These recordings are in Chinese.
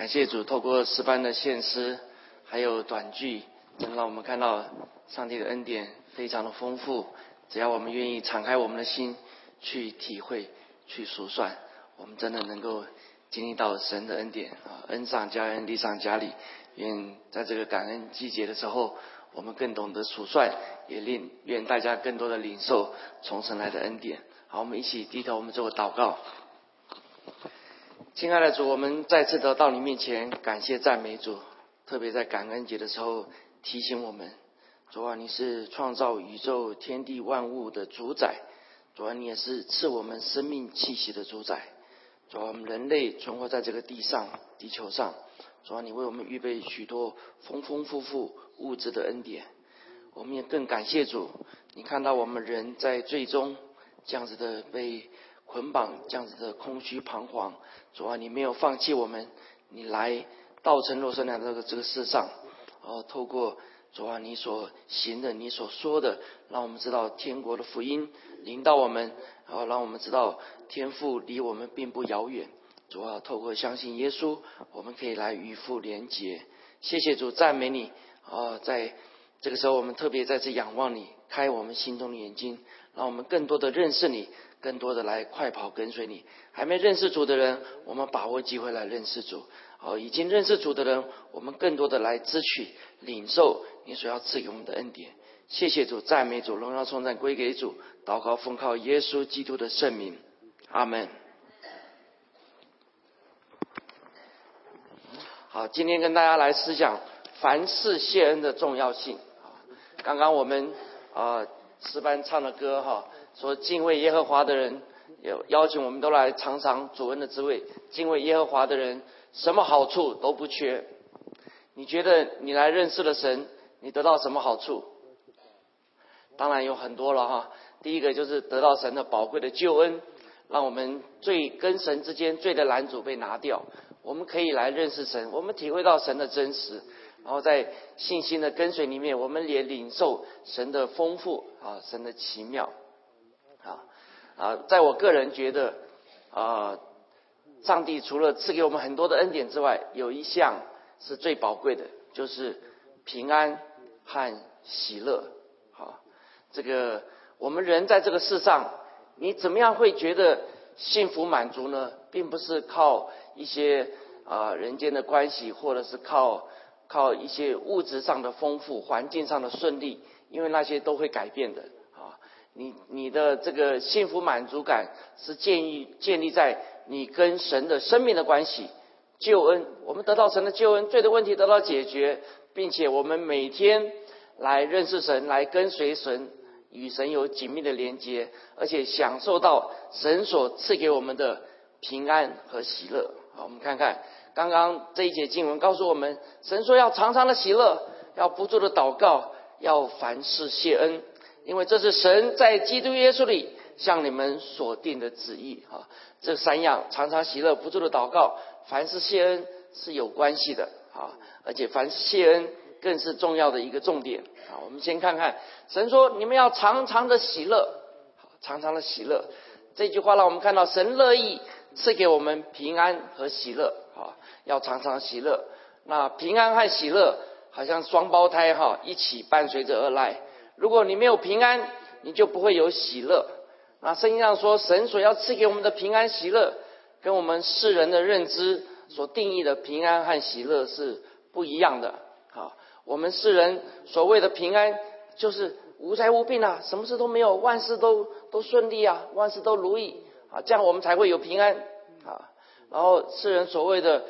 感谢主，透过诗班的献诗，还有短句，能让我们看到上帝的恩典非常的丰富。只要我们愿意敞开我们的心去体会、去数算，我们真的能够经历到神的恩典啊！恩上加恩，利上加利。愿在这个感恩季节的时候，我们更懂得数算，也令愿大家更多的领受从神来的恩典。好，我们一起低头，我们做个祷告。亲爱的主，我们再次的到你面前，感谢赞美主。特别在感恩节的时候，提醒我们：主啊，你是创造宇宙天地万物的主宰；主啊，你也是赐我们生命气息的主宰。主啊，我们人类存活在这个地上、地球上；主啊，你为我们预备许多丰丰富富物质的恩典。我们也更感谢主，你看到我们人在最终这样子的被。捆绑这样子的空虚彷徨，主啊，你没有放弃我们，你来道成肉身来这个这个世上，哦，透过主啊你所行的，你所说的，让我们知道天国的福音临到我们，然后让我们知道天父离我们并不遥远。主啊，透过相信耶稣，我们可以来与父连结。谢谢主，赞美你啊！在这个时候，我们特别再次仰望你，开我们心中的眼睛，让我们更多的认识你。更多的来快跑跟随你，还没认识主的人，我们把握机会来认识主；哦，已经认识主的人，我们更多的来支取、领受你所要赐给我们的恩典。谢谢主，赞美主，荣耀颂赞归给主。祷告奉靠耶稣基督的圣名，阿门。好，今天跟大家来思想凡事谢恩的重要性。刚刚我们啊诗班唱的歌哈。说敬畏耶和华的人，有邀请我们都来尝尝主恩的滋味。敬畏耶和华的人，什么好处都不缺。你觉得你来认识了神，你得到什么好处？当然有很多了哈。第一个就是得到神的宝贵的救恩，让我们罪跟神之间罪的拦阻被拿掉，我们可以来认识神，我们体会到神的真实，然后在信心的跟随里面，我们也领受神的丰富啊，神的奇妙。啊，在我个人觉得，啊，上帝除了赐给我们很多的恩典之外，有一项是最宝贵的，就是平安和喜乐。好，这个我们人在这个世上，你怎么样会觉得幸福满足呢？并不是靠一些啊人间的关系，或者是靠靠一些物质上的丰富、环境上的顺利，因为那些都会改变的。你你的这个幸福满足感是建立建立在你跟神的生命的关系，救恩，我们得到神的救恩，罪的问题得到解决，并且我们每天来认识神，来跟随神，与神有紧密的连接，而且享受到神所赐给我们的平安和喜乐。好，我们看看刚刚这一节经文告诉我们，神说要常常的喜乐，要不住的祷告，要凡事谢恩。因为这是神在基督耶稣里向你们所定的旨意啊！这三样常常喜乐不住的祷告，凡是谢恩是有关系的啊！而且凡是谢恩更是重要的一个重点啊！我们先看看神说：“你们要常常的喜乐，常常的喜乐。”这句话让我们看到神乐意赐给我们平安和喜乐啊！要常常喜乐。那平安和喜乐好像双胞胎哈，一起伴随着而来。如果你没有平安，你就不会有喜乐。那圣经上说，神所要赐给我们的平安喜乐，跟我们世人的认知所定义的平安和喜乐是不一样的。好，我们世人所谓的平安，就是无灾无病啊，什么事都没有，万事都都顺利啊，万事都如意啊，这样我们才会有平安啊。然后世人所谓的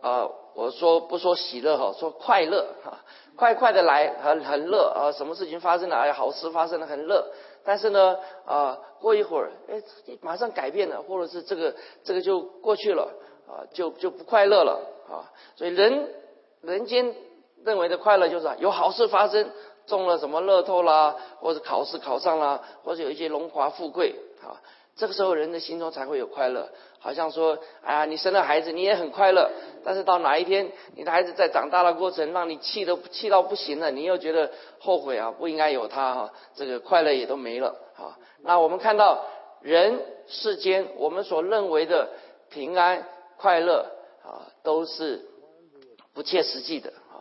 啊，我说不说喜乐哈，说快乐哈。快快的来，很很乐啊！什么事情发生了？哎，好事发生了，很乐。但是呢，啊，过一会儿，哎，马上改变了，或者是这个这个就过去了，啊，就就不快乐了啊。所以人人间认为的快乐就是有好事发生，中了什么乐透啦，或者考试考上啦，或者有一些荣华富贵啊。这个时候人的心中才会有快乐，好像说，哎呀，你生了孩子，你也很快乐。但是到哪一天，你的孩子在长大的过程，让你气都气到不行了，你又觉得后悔啊，不应该有他哈，这个快乐也都没了啊。那我们看到人世间我们所认为的平安快乐啊，都是不切实际的啊，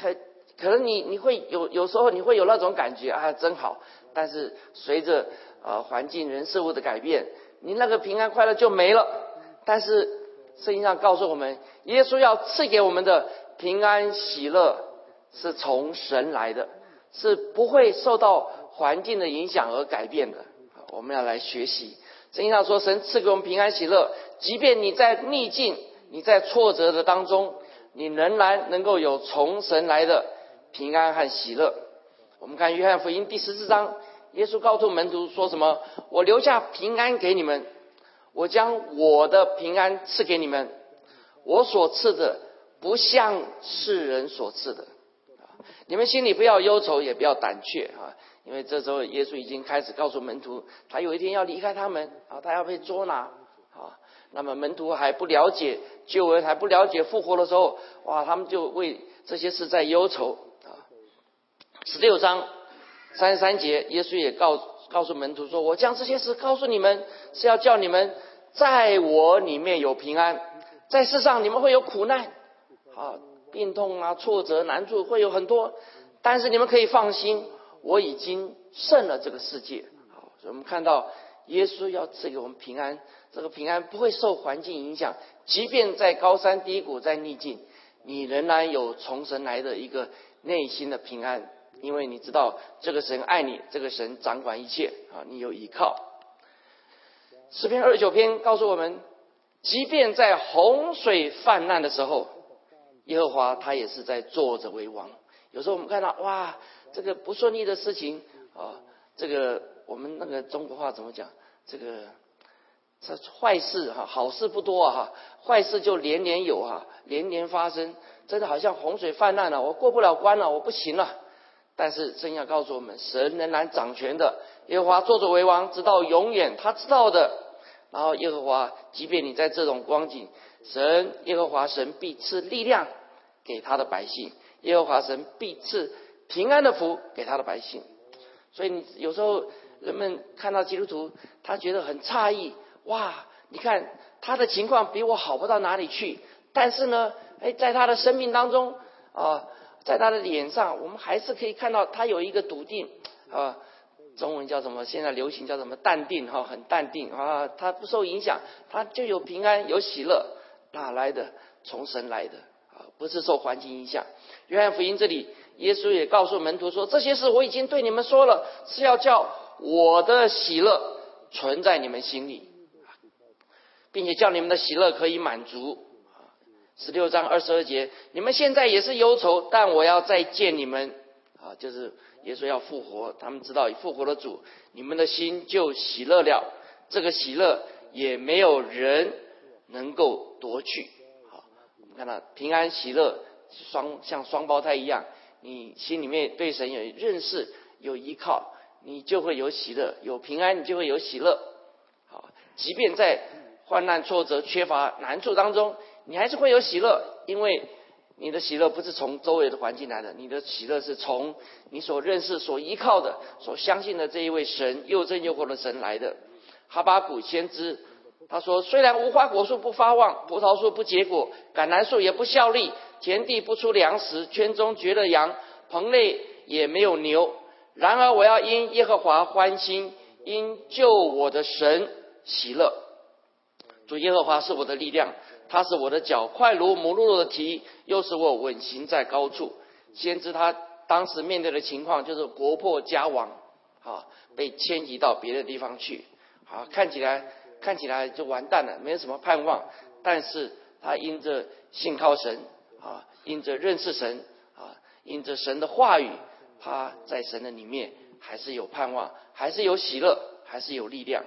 很可能你你会有有时候你会有那种感觉啊，真好。但是随着啊环境人事物的改变，你那个平安快乐就没了。但是圣经上告诉我们，耶稣要赐给我们的平安喜乐是从神来的，是不会受到环境的影响而改变的。我们要来学习。圣经上说，神赐给我们平安喜乐，即便你在逆境、你在挫折的当中，你仍然能够有从神来的平安和喜乐。我们看约翰福音第十四章，耶稣告诉门徒说什么？我留下平安给你们，我将我的平安赐给你们，我所赐的不像世人所赐的。你们心里不要忧愁，也不要胆怯啊。因为这时候耶稣已经开始告诉门徒，他有一天要离开他们啊，他要被捉拿啊。那么门徒还不了解救恩，还不了解复活的时候，哇，他们就为这些事在忧愁啊。十六章三十三节，耶稣也告告诉门徒说：“我将这些事告诉你们，是要叫你们在我里面有平安，在世上你们会有苦难啊，病痛啊，挫折难处会有很多，但是你们可以放心。”我已经胜了这个世界，好，所以我们看到耶稣要赐给我们平安，这个平安不会受环境影响，即便在高山低谷，在逆境，你仍然有从神来的一个内心的平安，因为你知道这个神爱你，这个神掌管一切啊，你有依靠。诗篇二十九篇告诉我们，即便在洪水泛滥的时候，耶和华他也是在坐着为王。有时候我们看到哇。这个不顺利的事情啊，这个我们那个中国话怎么讲？这个这坏事哈，好事不多啊，坏事就年年有哈，年年发生，真的好像洪水泛滥了，我过不了关了，我不行了。但是正要告诉我们，神仍然掌权的，耶和华作主为王，直到永远，他知道的。然后耶和华，即便你在这种光景，神耶和华神必赐力量给他的百姓，耶和华神必赐。平安的福给他的百姓，所以你有时候人们看到基督徒，他觉得很诧异，哇！你看他的情况比我好不到哪里去，但是呢，哎，在他的生命当中啊，在他的脸上，我们还是可以看到他有一个笃定啊，中文叫什么？现在流行叫什么？淡定哈，很淡定啊，他不受影响，他就有平安有喜乐，哪来的？从神来的啊，不是受环境影响。约翰福音这里。耶稣也告诉门徒说：“这些事我已经对你们说了，是要叫我的喜乐存在你们心里，并且叫你们的喜乐可以满足。”十六章二十二节，你们现在也是忧愁，但我要再见你们。啊，就是耶稣要复活，他们知道复活的主，你们的心就喜乐了。这个喜乐也没有人能够夺去。好，我们看到平安喜乐双像双胞胎一样。你心里面对神有认识、有依靠，你就会有喜乐，有平安，你就会有喜乐。好，即便在患难、挫折、缺乏、难处当中，你还是会有喜乐，因为你的喜乐不是从周围的环境来的，你的喜乐是从你所认识、所依靠的、所相信的这一位神又真又活的神来的。哈巴谷先知他说：“虽然无花果树不发旺，葡萄树不结果，橄榄树也不效力。”田地不出粮食，圈中绝了羊，棚内也没有牛。然而我要因耶和华欢心，因救我的神喜乐。主耶和华是我的力量，他是我的脚，快如母鹿的蹄，又使我稳行在高处。先知他当时面对的情况就是国破家亡，啊，被迁移到别的地方去，啊，看起来看起来就完蛋了，没有什么盼望。但是他因着信靠神。啊，因着认识神啊，因着神的话语，他在神的里面还是有盼望，还是有喜乐，还是有力量。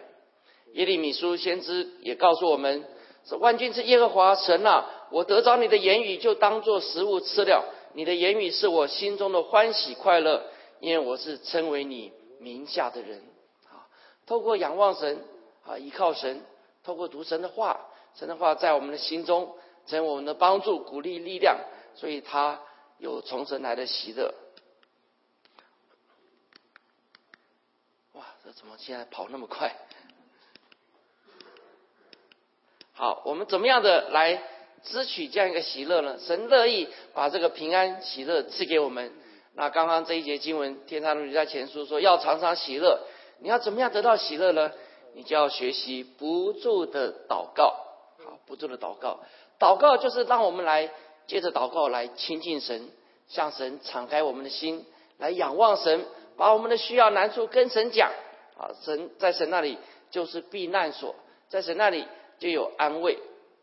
耶利米书先知也告诉我们说：“万军之耶和华神啊，我得着你的言语，就当做食物吃了。你的言语是我心中的欢喜快乐，因为我是称为你名下的人。”啊，透过仰望神啊，依靠神，透过读神的话，神的话在我们的心中。成为我们的帮助、鼓励、力量，所以他有从神来的喜乐。哇，这怎么现在跑那么快？好，我们怎么样的来支取这样一个喜乐呢？神乐意把这个平安喜乐赐给我们。那刚刚这一节经文，天堂路在前书说要常常喜乐。你要怎么样得到喜乐呢？你就要学习不住的祷告，好，不住的祷告。祷告就是让我们来借着祷告来亲近神，向神敞开我们的心，来仰望神，把我们的需要难处跟神讲。啊，神在神那里就是避难所，在神那里就有安慰。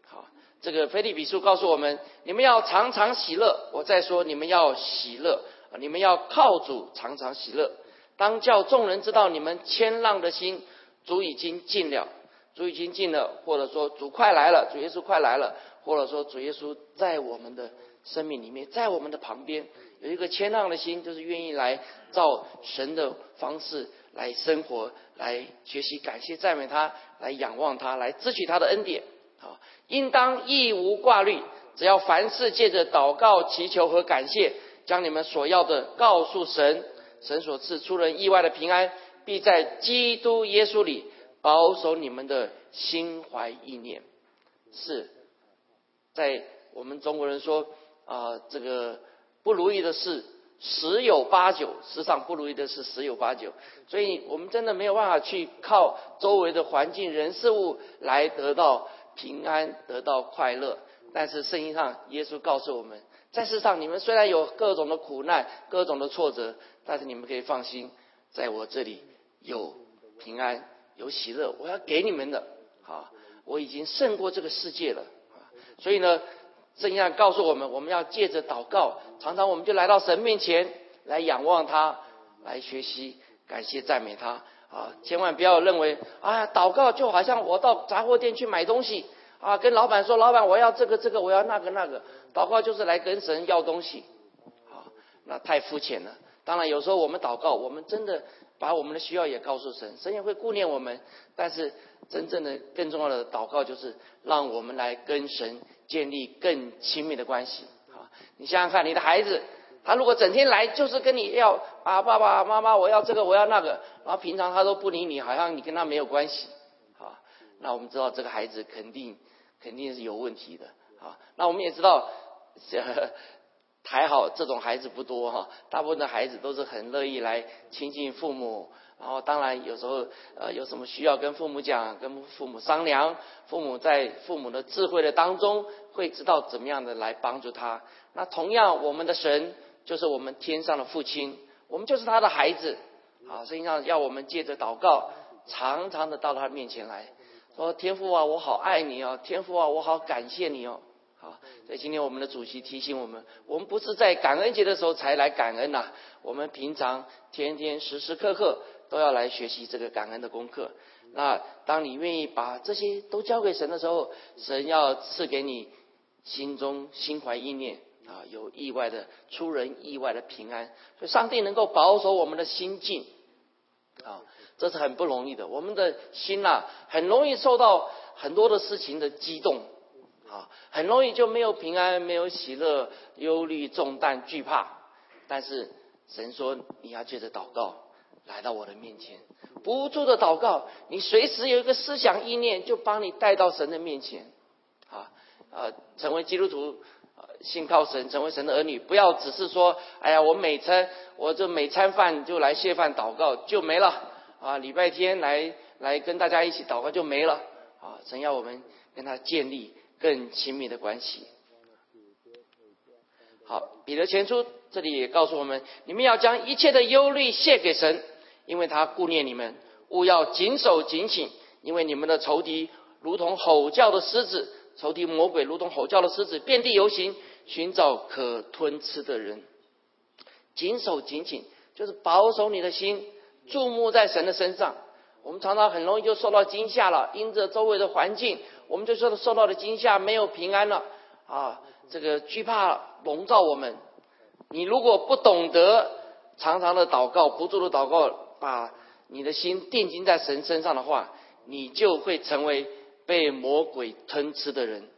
好，这个腓立比书告诉我们，你们要常常喜乐。我再说，你们要喜乐，你们要靠主常常喜乐。当叫众人知道你们谦让的心，主已经尽了，主已经尽了，或者说主快来了，主耶稣快来了，或者说主耶稣在我们的生命里面，在我们的旁边有一个谦让的心，就是愿意来照神的方式来生活，来学习感谢赞美他，来仰望他，来支取他的恩典。好，应当一无挂虑，只要凡事借着祷告、祈求和感谢，将你们所要的告诉神。神所赐出人意外的平安，必在基督耶稣里保守你们的心怀意念。是，在我们中国人说啊，这个不如意的事十有八九，世上不如意的事十有八九。所以我们真的没有办法去靠周围的环境、人、事物来得到平安、得到快乐。但是圣经上耶稣告诉我们，在世上你们虽然有各种的苦难、各种的挫折。但是你们可以放心，在我这里有平安，有喜乐，我要给你们的，啊，我已经胜过这个世界了，所以呢，圣经上告诉我们，我们要借着祷告，常常我们就来到神面前来仰望他，来学习感谢赞美他，啊，千万不要认为，啊，祷告就好像我到杂货店去买东西，啊，跟老板说，老板我要这个这个，我要那个那个，祷告就是来跟神要东西，啊，那太肤浅了。当然，有时候我们祷告，我们真的把我们的需要也告诉神，神也会顾念我们。但是，真正的更重要的祷告，就是让我们来跟神建立更亲密的关系。啊，你想想看，你的孩子，他如果整天来就是跟你要啊，爸爸妈妈，我要这个，我要那个，然后平常他都不理你，好像你跟他没有关系。啊，那我们知道这个孩子肯定肯定是有问题的。啊，那我们也知道。还 好这种孩子不多哈，大部分的孩子都是很乐意来亲近父母，然后当然有时候呃有什么需要跟父母讲，跟父母商量，父母在父母的智慧的当中会知道怎么样的来帮助他。那同样我们的神就是我们天上的父亲，我们就是他的孩子，啊，实际上要我们借着祷告，常常的到他面前来说天父啊，我好爱你哦，天父啊，我好感谢你哦。好，所以今天我们的主席提醒我们，我们不是在感恩节的时候才来感恩呐，我们平常天天时时刻刻都要来学习这个感恩的功课。那当你愿意把这些都交给神的时候，神要赐给你心中心怀意念啊，有意外的出人意外的平安。所以上帝能够保守我们的心境啊，这是很不容易的。我们的心呐，很容易受到很多的事情的激动。啊，很容易就没有平安，没有喜乐，忧虑、重担、惧怕。但是神说，你要借着祷告来到我的面前，不住的祷告，你随时有一个思想意念，就帮你带到神的面前。啊啊，成为基督徒，信靠神，成为神的儿女，不要只是说，哎呀，我每餐我这每餐饭就来谢饭祷告就没了。啊，礼拜天来来跟大家一起祷告就没了。啊，神要我们跟他建立。更亲密的关系。好，彼得前书这里也告诉我们：你们要将一切的忧虑卸给神，因为他顾念你们。勿要谨守警醒，因为你们的仇敌如同吼叫的狮子，仇敌魔鬼如同吼叫的狮子，遍地游行，寻找可吞吃的人。谨守警醒，就是保守你的心，注目在神的身上。我们常常很容易就受到惊吓了，因着周围的环境。我们就说受到的惊吓没有平安了啊，这个惧怕笼罩我们。你如果不懂得常常的祷告，不住的祷告，把你的心定睛在神身上的话，你就会成为被魔鬼吞吃的人。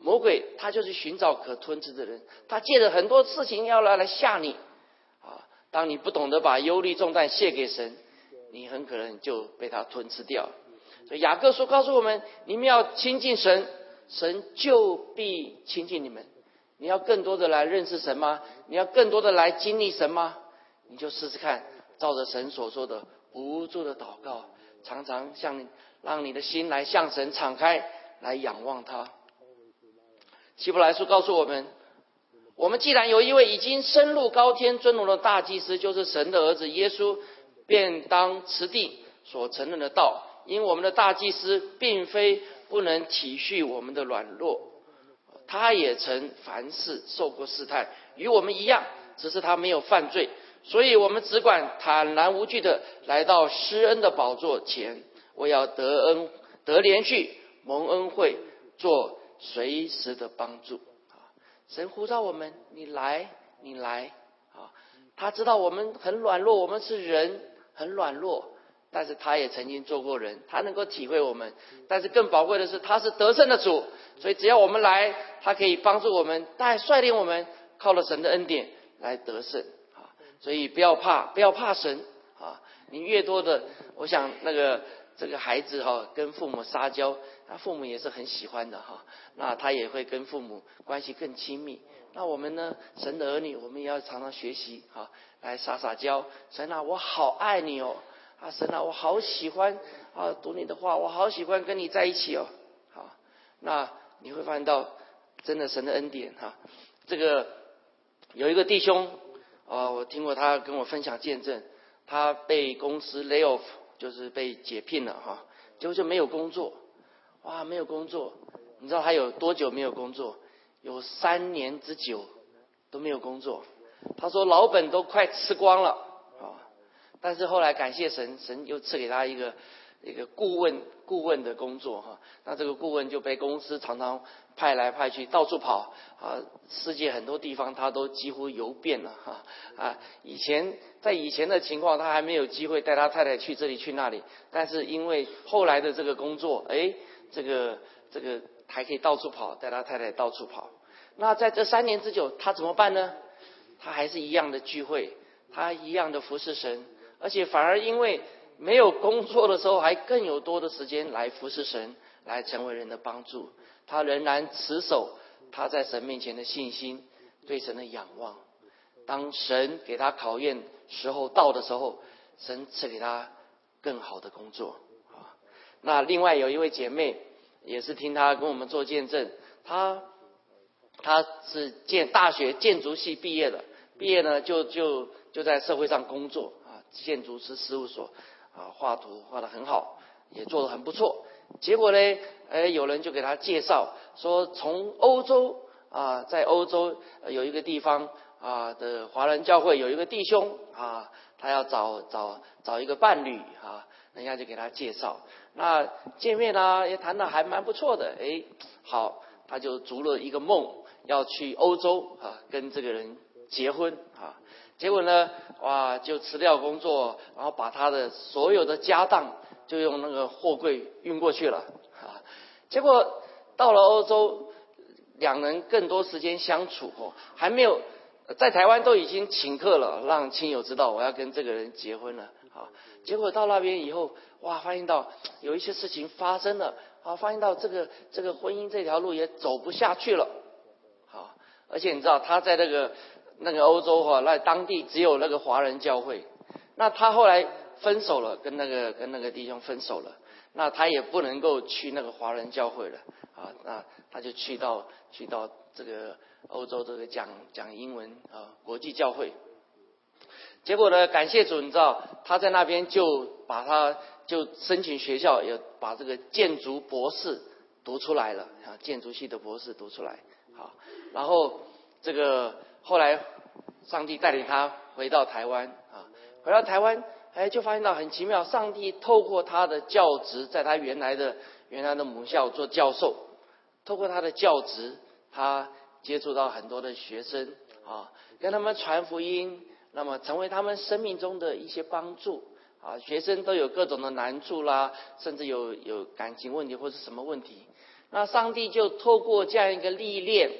魔鬼他就是寻找可吞吃的人，他借着很多事情要来来吓你啊。当你不懂得把忧虑重担卸给神，你很可能就被他吞吃掉。所以雅各书告诉我们：你们要亲近神，神就必亲近你们。你要更多的来认识神吗？你要更多的来经历神吗？你就试试看，照着神所说的，不住的祷告，常常向你让你的心来向神敞开，来仰望他。希伯来书告诉我们，我们既然有一位已经升入高天尊荣的大祭司，就是神的儿子耶稣，便当持地所承认的道。因我们的大祭司并非不能体恤我们的软弱，他也曾凡事受过试探，与我们一样，只是他没有犯罪。所以我们只管坦然无惧的来到施恩的宝座前，我要得恩得连续蒙恩惠，做随时的帮助。啊，神呼召我们，你来，你来。啊，他知道我们很软弱，我们是人，很软弱。但是他也曾经做过人，他能够体会我们。但是更宝贵的是，他是得胜的主，所以只要我们来，他可以帮助我们，带率领我们，靠了神的恩典来得胜！所以不要怕，不要怕神啊！你越多的，我想那个这个孩子哈，跟父母撒娇，他父母也是很喜欢的哈。那他也会跟父母关系更亲密。那我们呢，神的儿女，我们也要常常学习哈，来撒撒娇。神啊，我好爱你哦。啊，神啊，我好喜欢啊读你的话，我好喜欢跟你在一起哦。好，那你会发现到真的神的恩典哈。这个有一个弟兄啊，我听过他跟我分享见证，他被公司 lay off，就是被解聘了哈，结果就没有工作，哇，没有工作，你知道他有多久没有工作？有三年之久都没有工作。他说老本都快吃光了啊。但是后来感谢神，神又赐给他一个一个顾问顾问的工作哈。那这个顾问就被公司常常派来派去，到处跑啊，世界很多地方他都几乎游遍了哈啊。以前在以前的情况，他还没有机会带他太太去这里去那里。但是因为后来的这个工作，哎，这个这个还可以到处跑，带他太太到处跑。那在这三年之久，他怎么办呢？他还是一样的聚会，他一样的服侍神。而且反而因为没有工作的时候，还更有多的时间来服侍神，来成为人的帮助。他仍然持守他在神面前的信心，对神的仰望。当神给他考验时候到的时候，神赐给他更好的工作。啊，那另外有一位姐妹也是听他跟我们做见证，她她是建大学建筑系毕业的，毕业呢就就就在社会上工作啊。建筑师事务所啊，画图画的很好，也做的很不错。结果呢，哎，有人就给他介绍说，从欧洲啊，在欧洲有一个地方啊的华人教会有一个弟兄啊，他要找找找一个伴侣啊，人家就给他介绍。那见面呢，也谈的还蛮不错的。哎，好，他就逐了一个梦，要去欧洲啊，跟这个人结婚。结果呢，哇，就辞掉工作，然后把他的所有的家当就用那个货柜运过去了啊。结果到了欧洲，两人更多时间相处哦，还没有在台湾都已经请客了，让亲友知道我要跟这个人结婚了啊。结果到那边以后，哇，发现到有一些事情发生了啊，发现到这个这个婚姻这条路也走不下去了，好，而且你知道他在那个。那个欧洲哈，那当地只有那个华人教会。那他后来分手了，跟那个跟那个弟兄分手了。那他也不能够去那个华人教会了啊。那他就去到去到这个欧洲这个讲讲英文啊国际教会。结果呢，感谢主，你知道他在那边就把他就申请学校，也把这个建筑博士读出来了啊，建筑系的博士读出来。好，然后这个。后来，上帝带领他回到台湾啊，回到台湾，哎，就发现到很奇妙，上帝透过他的教职，在他原来的原来的母校做教授，透过他的教职，他接触到很多的学生啊，跟他们传福音，那么成为他们生命中的一些帮助啊。学生都有各种的难处啦，甚至有有感情问题或是什么问题，那上帝就透过这样一个历练，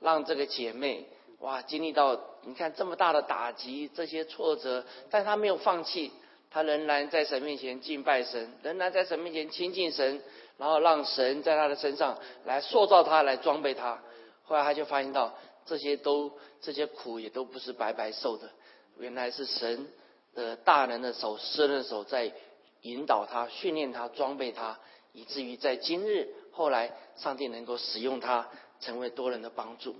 让这个姐妹。哇，经历到你看这么大的打击，这些挫折，但他没有放弃，他仍然在神面前敬拜神，仍然在神面前亲近神，然后让神在他的身上来塑造他，来装备他。后来他就发现到，这些都这些苦也都不是白白受的，原来是神的大能的手、施恩的手在引导他、训练他、装备他，以至于在今日后来，上帝能够使用他，成为多人的帮助！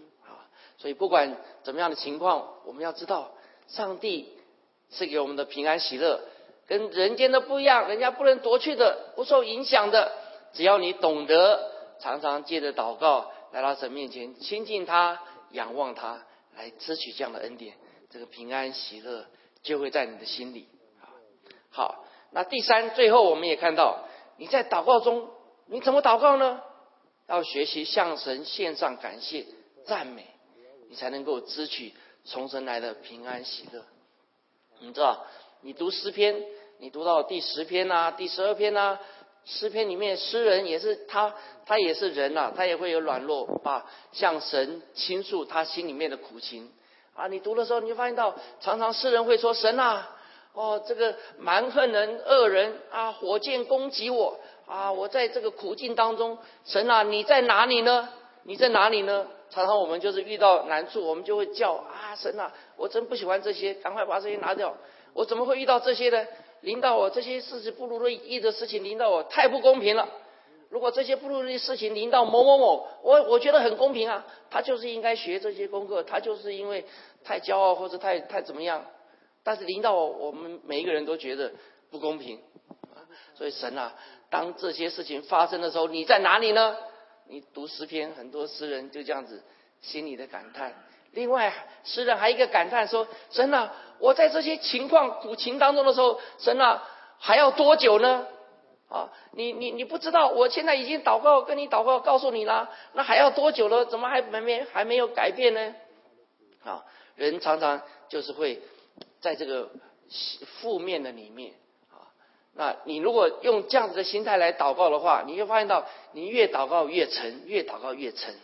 所以不管怎么样的情况，我们要知道，上帝是给我们的平安喜乐。跟人间的不一样，人家不能夺去的，不受影响的。只要你懂得常常借着祷告来到神面前亲近他、仰望他，来支取这样的恩典，这个平安喜乐就会在你的心里。好，那第三，最后我们也看到你在祷告中你怎么祷告呢？要学习向神献上感谢、赞美，才能够支取从神来的平安喜乐。你知道？你读诗篇，你读到第十篇呐，第十二篇呐，诗篇里面诗人也是他，他也是人呐，他也会有软弱，啊向神倾诉他心里面的苦情啊。你读的时候，你就发现到，常常诗人会说：“神呐，哦，这个蛮横人、恶人啊，火箭攻击我啊，我在这个苦境当中，神啊，你在哪里呢？你在哪里呢？”常常我们就是遇到难处，我们就会叫啊，神啊，我真不喜欢这些，赶快把这些拿掉。我怎么会遇到这些呢？临到我这些事情不如意的事情临到我，太不公平了。如果这些不如意的事情临到某某某，我我觉得很公平啊。他就是应该学这些功课，他就是因为太骄傲或者太太怎么样。但是临到我，我们每一个人都觉得不公平。所以神啊，当这些事情发生的时候，你在哪里呢？你读诗篇，很多诗人就这样子心里的感叹。另外，诗人还一个感叹说：“神啊，我在这些情况苦情当中的时候，神啊，还要多久呢？啊，你你你不知道，我现在已经祷告跟你祷告告诉你了，那还要多久了？怎么还没没还没有改变呢？啊，人常常就是会在这个负面的里面。那你如果用这样子的心态来祷告的话，你就发现到你越祷告越沉，越祷告越沉。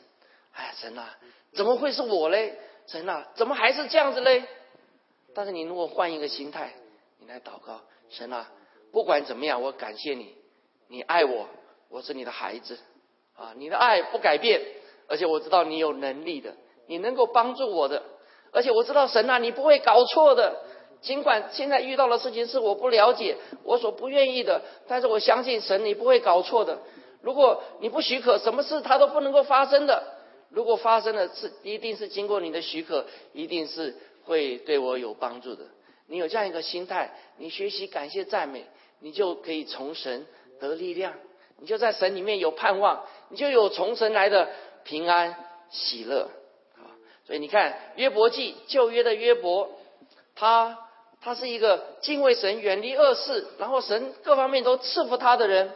哎呀，神啊！”怎么会是我嘞？神啊，怎么还是这样子嘞？但是你如果换一个心态，你来祷告，神啊，不管怎么样，我感谢你，你爱我，我是你的孩子啊，你的爱不改变，而且我知道你有能力的，你能够帮助我的，而且我知道神啊，你不会搞错的。尽管现在遇到的事情是我不了解，我所不愿意的，但是我相信神，你不会搞错的。如果你不许可，什么事他都不能够发生的。如果发生的是，一定是经过你的许可，一定是会对我有帮助的。你有这样一个心态，你学习感谢赞美，你就可以从神得力量，你就在神里面有盼望，你就有从神来的平安喜乐啊！所以你看约伯记旧约的约伯，他他是一个敬畏神、远离恶事，然后神各方面都赐福他的人。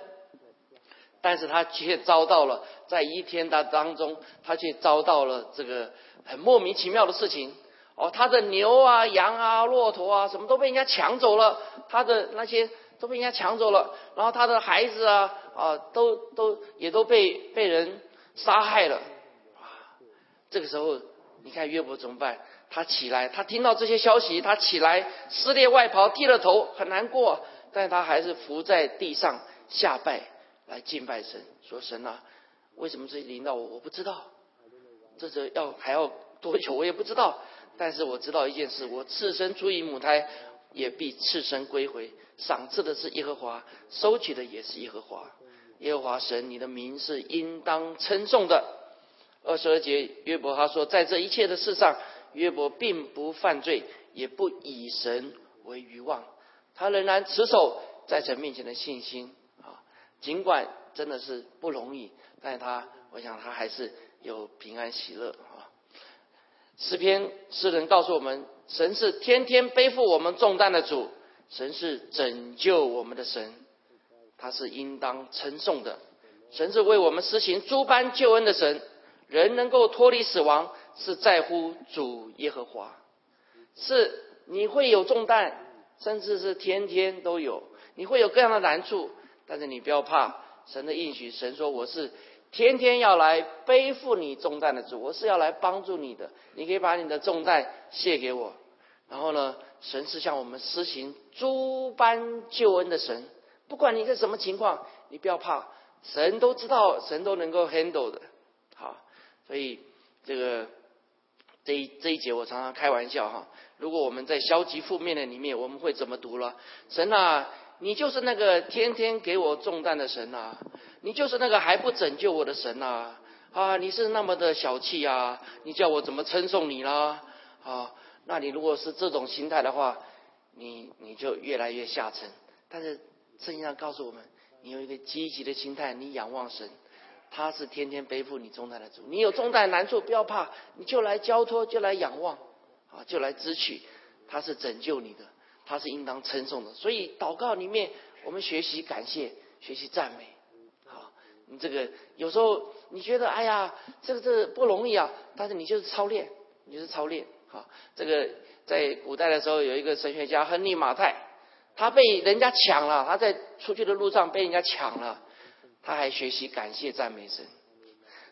但是他却遭到了，在一天的当中，他却遭到了这个很莫名其妙的事情。哦，他的牛啊、羊啊、骆驼啊，什么都被人家抢走了，他的那些都被人家抢走了。然后他的孩子啊啊，都都也都被被人杀害了。啊，这个时候，你看约伯怎么办？他起来，他听到这些消息，他起来撕裂外袍，剃了头，很难过，但他还是伏在地上下拜。来敬拜神，说神啊，为什么这临到我？我不知道，这是要还要多久？我也不知道。但是我知道一件事：我赤身出于母胎，也必赤身归回。赏赐的是耶和华，收取的也是耶和华。耶和华神，你的名是应当称颂的。二十二节，约伯他说，在这一切的事上，约伯并不犯罪，也不以神为愚妄，他仍然持守在神面前的信心啊。尽管真的是不容易，但他，我想他还是有平安喜乐啊。诗篇诗人告诉我们，神是天天背负我们重担的主，神是拯救我们的神，他是应当称颂的。神是为我们施行诸般救恩的神，人能够脱离死亡，是在乎主耶和华。是你会有重担，甚至是天天都有，你会有各样的难处。但是你不要怕，神的应许，神说我是天天要来背负你重担的主，我是要来帮助你的。你可以把你的重担卸给我。然后呢，神是向我们施行诸般救恩的神，不管你是什么情况，你不要怕，神都知道，神都能够 handle 的，好，所以这个这一这一节我常常开玩笑哈，如果我们在消极负面的里面，我们会怎么读了？神啊，你就是那个天天给我重担的神啊，你就是那个还不拯救我的神啊，啊，你是那么的小气啊，你叫我怎么称颂你啦？啊，那你如果是这种心态的话，你你就越来越下沉。但是圣经上告诉我们。你有一个积极的心态，你仰望神，他是天天背负你重担的主。你有重担难处，不要怕，你就来交托，就来仰望，啊，就来支取，他是拯救你的，他是应当称颂的。所以祷告里面，我们学习感谢，学习赞美。好，你这个有时候你觉得哎呀，这个这不容易啊，但是你就是操练，你就是操练。好，这个在古代的时候有一个神学家亨利马太。他被人家抢了，他在出去的路上被人家抢了，他还学习感谢赞美神，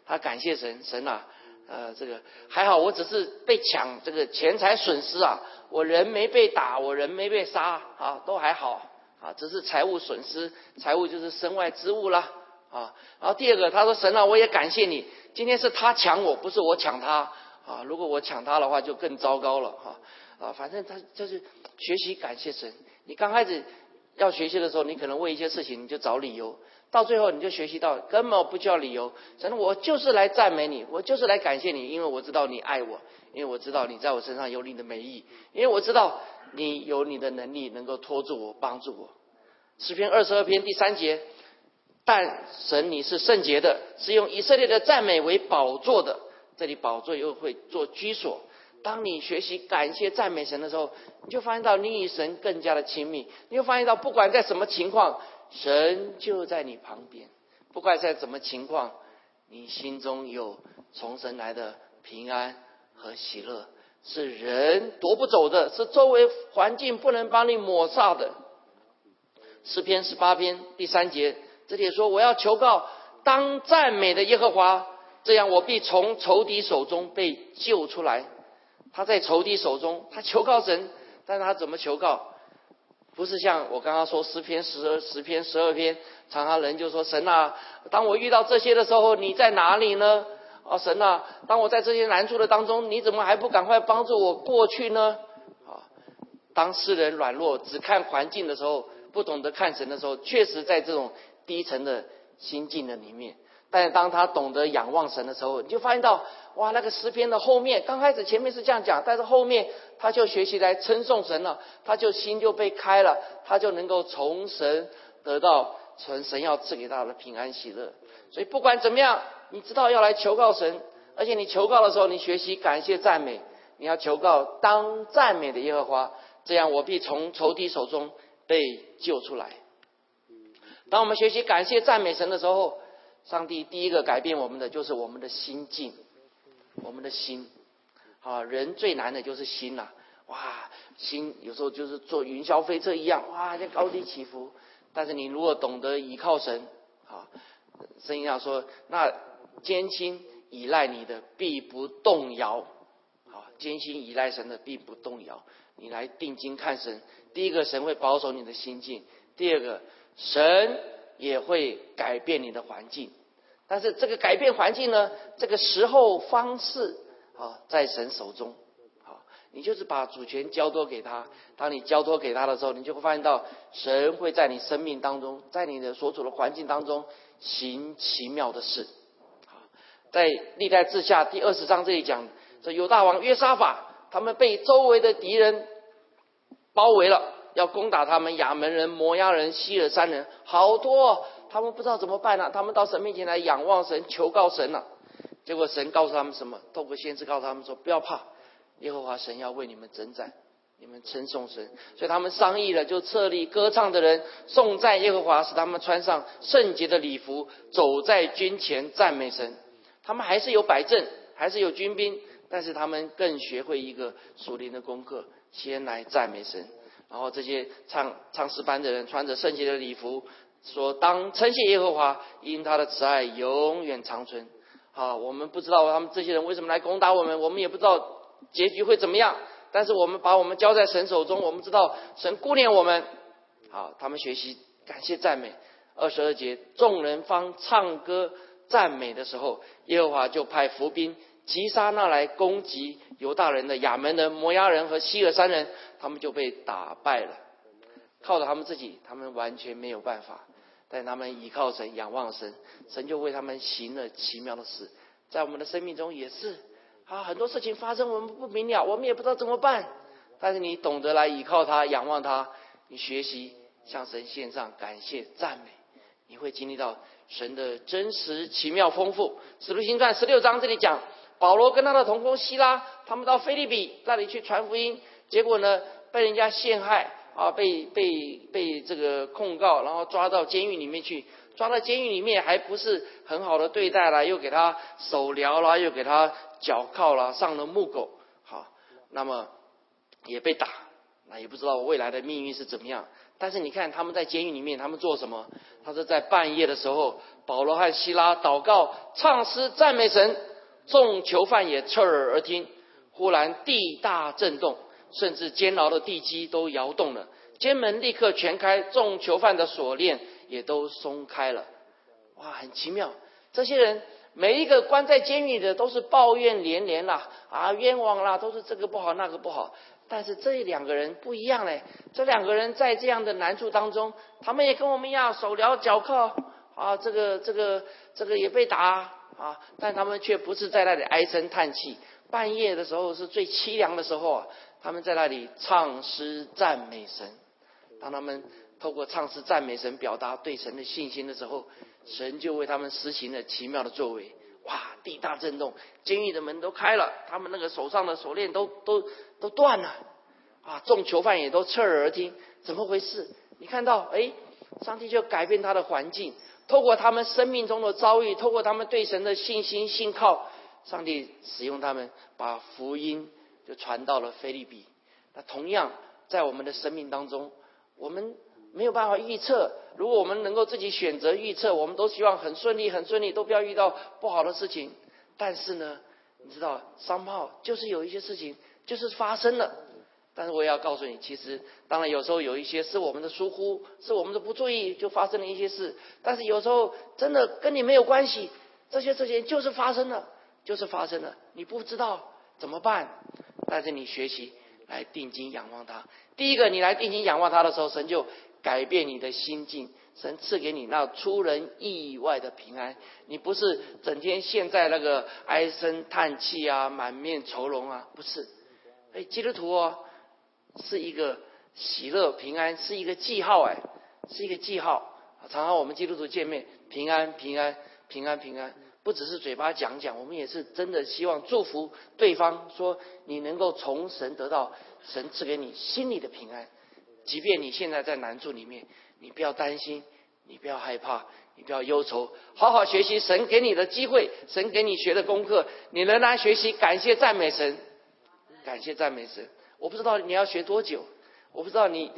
他感谢神，神啊，呃，这个还好，我只是被抢，这个钱财损失啊，我人没被打，我人没被杀，啊，都还好，啊，只是财务损失，财务就是身外之物啦，啊，然后第二个，他说神啊，我也感谢你，今天是他抢我，不是我抢他，啊，如果我抢他的话，就更糟糕了，哈，啊，反正他就是学习感谢神。你刚开始要学习的时候，你可能为一些事情你就找理由，到最后你就学习到根本不叫理由，反正我就是来赞美你，我就是来感谢你，因为我知道你爱我，因为我知道你在我身上有你的美意，因为我知道你有你的能力能够拖住我、帮助我。诗篇二十二篇第三节，但神你是圣洁的，是用以色列的赞美为宝座的，这里宝座又会做居所。当你学习感谢赞美神的时候，你就发现到你与神更加的亲密。你会发现到不管在什么情况，神就在你旁边；不管在什么情况，你心中有从神来的平安和喜乐，是人夺不走的，是周围环境不能帮你抹煞的。诗篇十八篇第三节，这里说：“我要求告当赞美的耶和华，这样我必从仇敌手中被救出来。”他在仇敌手中，他求告神，但他怎么求告？不是像我刚刚说十篇十十篇十二篇，常常人就说神啊，当我遇到这些的时候，你在哪里呢？啊，神啊，当我在这些难处的当中，你怎么还不赶快帮助我过去呢？啊，当世人软弱，只看环境的时候，不懂得看神的时候，确实在这种低沉的心境的里面。但是当他懂得仰望神的时候，你就发现到，哇，那个诗篇的后面，刚开始前面是这样讲，但是后面他就学习来称颂神了，他就心就被开了，他就能够从神得到从神要赐给他的平安喜乐。所以不管怎么样，你知道要来求告神，而且你求告的时候，你学习感谢赞美，你要求告当赞美的耶和华，这样我必从仇敌手中被救出来。当我们学习感谢赞美神的时候，上帝第一个改变我们的就是我们的心境，我们的心，啊，人最难的就是心呐，哇，心有时候就是坐云霄飞车一样，哇，在高低起伏。但是你如果懂得依靠神，啊，圣经上说，那艰辛依赖你的必不动摇，啊，艰辛依赖神的必不动摇。你来定睛看神，第一个神会保守你的心境，第二个神。也会改变你的环境，但是这个改变环境呢，这个时候方式啊，在神手中，好，你就是把主权交托给他。当你交托给他的时候，你就会发现到神会在你生命当中，在你的所处的环境当中行奇妙的事。好，在历代志下第二十章这里讲，这犹大王约沙法，他们被周围的敌人包围了。要攻打他们亚门人、摩押人、希尔山人，好多，他们不知道怎么办了？他们到神面前来仰望神、求告神了。结果神告诉他们什么？透过先知告诉他们说：“不要怕，耶和华神要为你们征战，你们称颂神。”所以他们商议了，就设立歌唱的人颂赞耶和华，使他们穿上圣洁的礼服，走在军前赞美神。他们还是有摆阵，还是有军兵，但是他们更学会一个属灵的功课，先来赞美神。然后这些唱唱诗班的人穿着圣洁的礼服，说：“当称谢耶和华，因他的慈爱永远长存。”好，我们不知道他们这些人为什么来攻打我们，我们也不知道结局会怎么样。但是我们把我们交在神手中，我们知道神顾念我们。好，他们学习感谢赞美。二十二节，众人方唱歌赞美的时候，耶和华就派伏兵击杀那来攻击犹大人的亚门人、摩押人和希尔山人，他们就被打败了。靠着他们自己，他们完全没有办法。但他们倚靠神、仰望神，神就为他们行了奇妙的事。在我们的生命中也是啊，很多事情发生，我们不明了，我们也不知道怎么办。但是你懂得来倚靠他、仰望他，你学习向神献上感谢、赞美，你会经历到神的真实、奇妙、丰富。使徒行传十六章这里讲，保罗跟他的同工希拉，他们到菲利比那里去传福音，结果呢被人家陷害。啊，被被被这个控告，然后抓到监狱里面去，抓到监狱里面还不是很好的对待了，又给他手镣了，又给他脚铐了，上了木狗，好，那么也被打，那也不知道未来的命运是怎么样。但是你看他们在监狱里面，他们做什么？他是在半夜的时候，保罗和希拉祷告、唱诗、赞美神，众囚犯也侧耳而听。忽然地大震动。甚至监牢的地基都摇动了，监门立刻全开，众囚犯的锁链也都松开了。哇，很奇妙！这些人每一个关在监狱的都是抱怨连连啦，啊，冤枉啦，都是这个不好那个不好。但是这两个人不一样嘞，这两个人在这样的难处当中，他们也跟我们一样手镣脚铐啊，这个这个这个也被打啊，但他们却不是在那里唉声叹气。半夜的时候是最凄凉的时候啊。他们在那里唱诗赞美神，当他们透过唱诗赞美神，表达对神的信心的时候，神就为他们实行了奇妙的作为。哇！地大震动，监狱的门都开了，他们那个手上的锁链都都都断了。啊！众囚犯也都侧耳而听，怎么回事？你看到，哎，上帝就改变他的环境，透过他们生命中的遭遇，透过他们对神的信心信靠，上帝使用他们把福音。就传到了菲利比。那同样在我们的生命当中，我们没有办法预测。如果我们能够自己选择预测，我们都希望很顺利、很顺利，都不要遇到不好的事情。但是呢，你知道商炮就是有一些事情就是发生了。但是我也要告诉你，其实当然有时候有一些是我们的疏忽，是我们的不注意，就发生了一些事。但是有时候真的跟你没有关系，这些事情就是发生了，就是发生了，你不知道怎么办。但是你学习来定睛仰望他，第一个你来定睛仰望他的时候，神就改变你的心境，神赐给你那出人意外的平安。你不是整天陷在那个唉声叹气啊，满面愁容啊，不是。哎，基督徒哦，是一个喜乐平安，是一个记号哎，是一个记号。常常我们基督徒见面，平安平安平安平安。不只是嘴巴讲讲，我们也是真的希望祝福对方，说你能够从神得到神赐给你心里的平安。即便你现在在难处里面，你不要担心，你不要害怕，你不要忧愁，好好学习神给你的机会，神给你学的功课，你仍然学习，感谢赞美神，感谢赞美神。我不知道你要学多久，我不知道你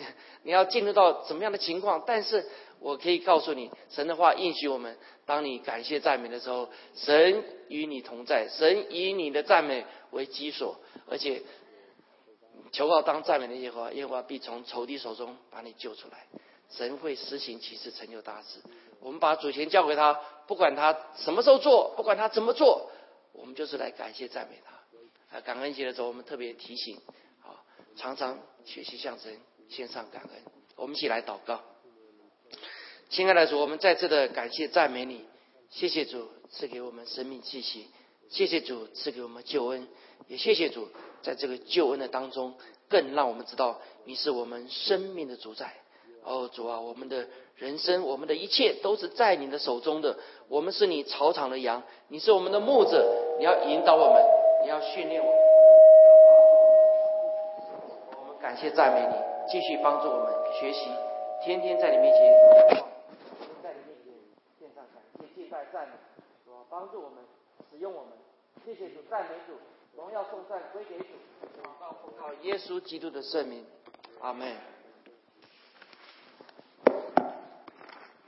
你要进入到怎么样的情况，但是。我可以告诉你，神的话应许我们：当你感谢赞美的时候，神与你同在，神以你的赞美为基础，而且求告当赞美的耶和华，耶和华必从仇敌手中把你救出来。神会施行其事，成就大事。我们把主权交给他，不管他什么时候做，不管他怎么做，我们就是来感谢赞美他。啊，感恩节的时候，我们特别提醒，常常学习向神献上感恩。我们一起来祷告。亲爱的主，我们再次的感谢赞美你，谢谢主赐给我们生命气息，谢谢主赐给我们救恩，也谢谢主在这个救恩的当中，更让我们知道你是我们生命的主宰。哦，主啊，我们的人生，我们的一切都是在你的手中的。我们是你草场的羊，你是我们的牧者，你要引导我们，你要训练我们。我们感谢赞美你，继续帮助我们学习，天天在你面前。在你面前献上感谢、谢拜赞美主，帮助我们，使用我们，谢谢主，赞美主，荣耀颂赞归给主，祷告奉靠耶稣基督的圣名，阿门。